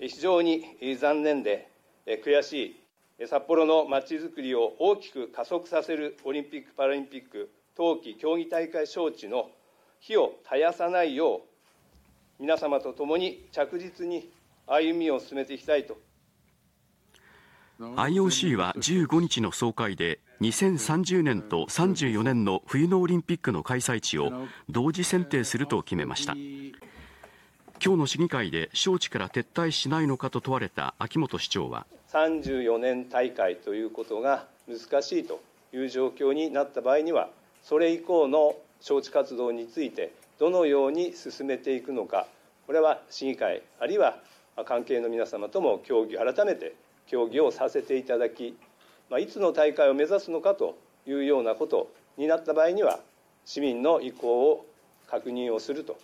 非常に残念で悔しい、札幌のまちづくりを大きく加速させるオリンピック・パラリンピック冬季競技大会招致の火を絶やさないよう、皆様と共に着実に歩みを進めていきたいと。IOC は15日の総会で2030年と34年の冬のオリンピックの開催地を同時選定すると決めました今日の市議会で招致から撤退しないのかと問われた秋元市長は34年大会ということが難しいという状況になった場合にはそれ以降の招致活動についてどのように進めていくのかこれは市議会あるいは関係の皆様とも協議改めて協議をさせていただき、まあ、いつの大会を目指すのかというようなことになった場合には市民の意向を確認をすると。